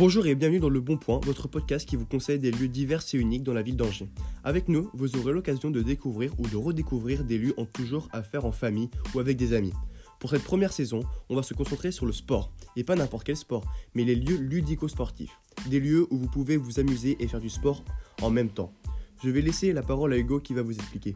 Bonjour et bienvenue dans Le Bon Point, votre podcast qui vous conseille des lieux divers et uniques dans la ville d'Angers. Avec nous, vous aurez l'occasion de découvrir ou de redécouvrir des lieux en toujours à faire en famille ou avec des amis. Pour cette première saison, on va se concentrer sur le sport, et pas n'importe quel sport, mais les lieux ludico-sportifs. Des lieux où vous pouvez vous amuser et faire du sport en même temps. Je vais laisser la parole à Hugo qui va vous expliquer.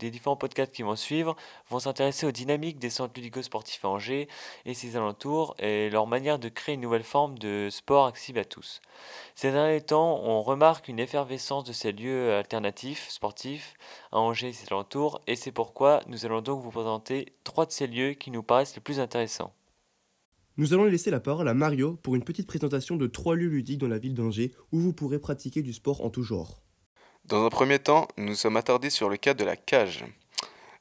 Les différents podcasts qui vont suivre vont s'intéresser aux dynamiques des centres ludico-sportifs à Angers et ses alentours et leur manière de créer une nouvelle forme de sport accessible à tous. Ces derniers temps, on remarque une effervescence de ces lieux alternatifs sportifs à Angers et ses alentours et c'est pourquoi nous allons donc vous présenter trois de ces lieux qui nous paraissent les plus intéressants. Nous allons laisser la parole à Mario pour une petite présentation de trois lieux ludiques dans la ville d'Angers où vous pourrez pratiquer du sport en tout genre. Dans un premier temps, nous sommes attardés sur le cas de la cage.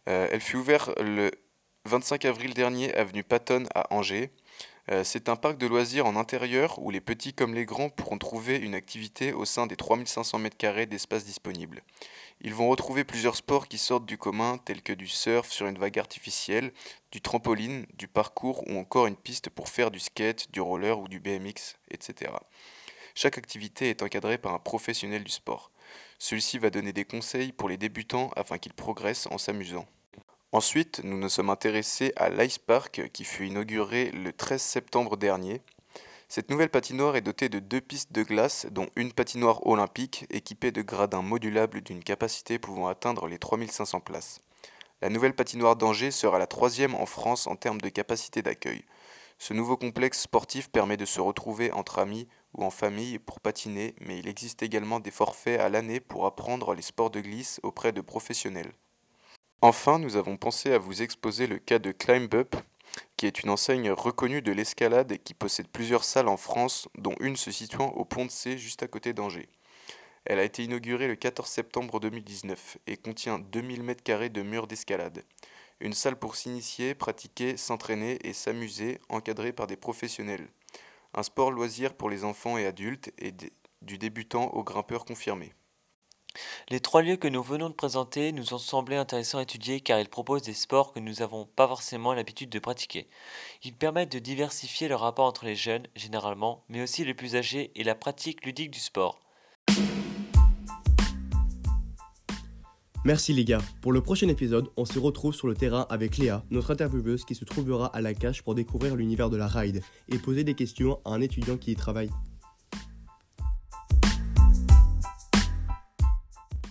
Euh, elle fut ouverte le 25 avril dernier avenue Patton à Angers. Euh, c'est un parc de loisirs en intérieur où les petits comme les grands pourront trouver une activité au sein des 3500 m2 d'espace disponible. Ils vont retrouver plusieurs sports qui sortent du commun tels que du surf sur une vague artificielle, du trampoline, du parcours ou encore une piste pour faire du skate, du roller ou du BMX, etc. Chaque activité est encadrée par un professionnel du sport. Celui-ci va donner des conseils pour les débutants afin qu'ils progressent en s'amusant. Ensuite, nous nous sommes intéressés à l'Ice Park qui fut inauguré le 13 septembre dernier. Cette nouvelle patinoire est dotée de deux pistes de glace, dont une patinoire olympique équipée de gradins modulables d'une capacité pouvant atteindre les 3500 places. La nouvelle patinoire d'Angers sera la troisième en France en termes de capacité d'accueil. Ce nouveau complexe sportif permet de se retrouver entre amis ou en famille pour patiner, mais il existe également des forfaits à l'année pour apprendre les sports de glisse auprès de professionnels. Enfin, nous avons pensé à vous exposer le cas de Climb Up, qui est une enseigne reconnue de l'escalade et qui possède plusieurs salles en France, dont une se situant au Pont de C juste à côté d'Angers. Elle a été inaugurée le 14 septembre 2019 et contient 2000 m2 de murs d'escalade. Une salle pour s'initier, pratiquer, s'entraîner et s'amuser, encadrée par des professionnels un sport loisir pour les enfants et adultes et du débutant au grimpeur confirmé. Les trois lieux que nous venons de présenter nous ont semblé intéressants à étudier car ils proposent des sports que nous n'avons pas forcément l'habitude de pratiquer. Ils permettent de diversifier le rapport entre les jeunes, généralement, mais aussi les plus âgés et la pratique ludique du sport. Merci les gars. Pour le prochain épisode, on se retrouve sur le terrain avec Léa, notre intervieweuse qui se trouvera à la cache pour découvrir l'univers de la ride et poser des questions à un étudiant qui y travaille.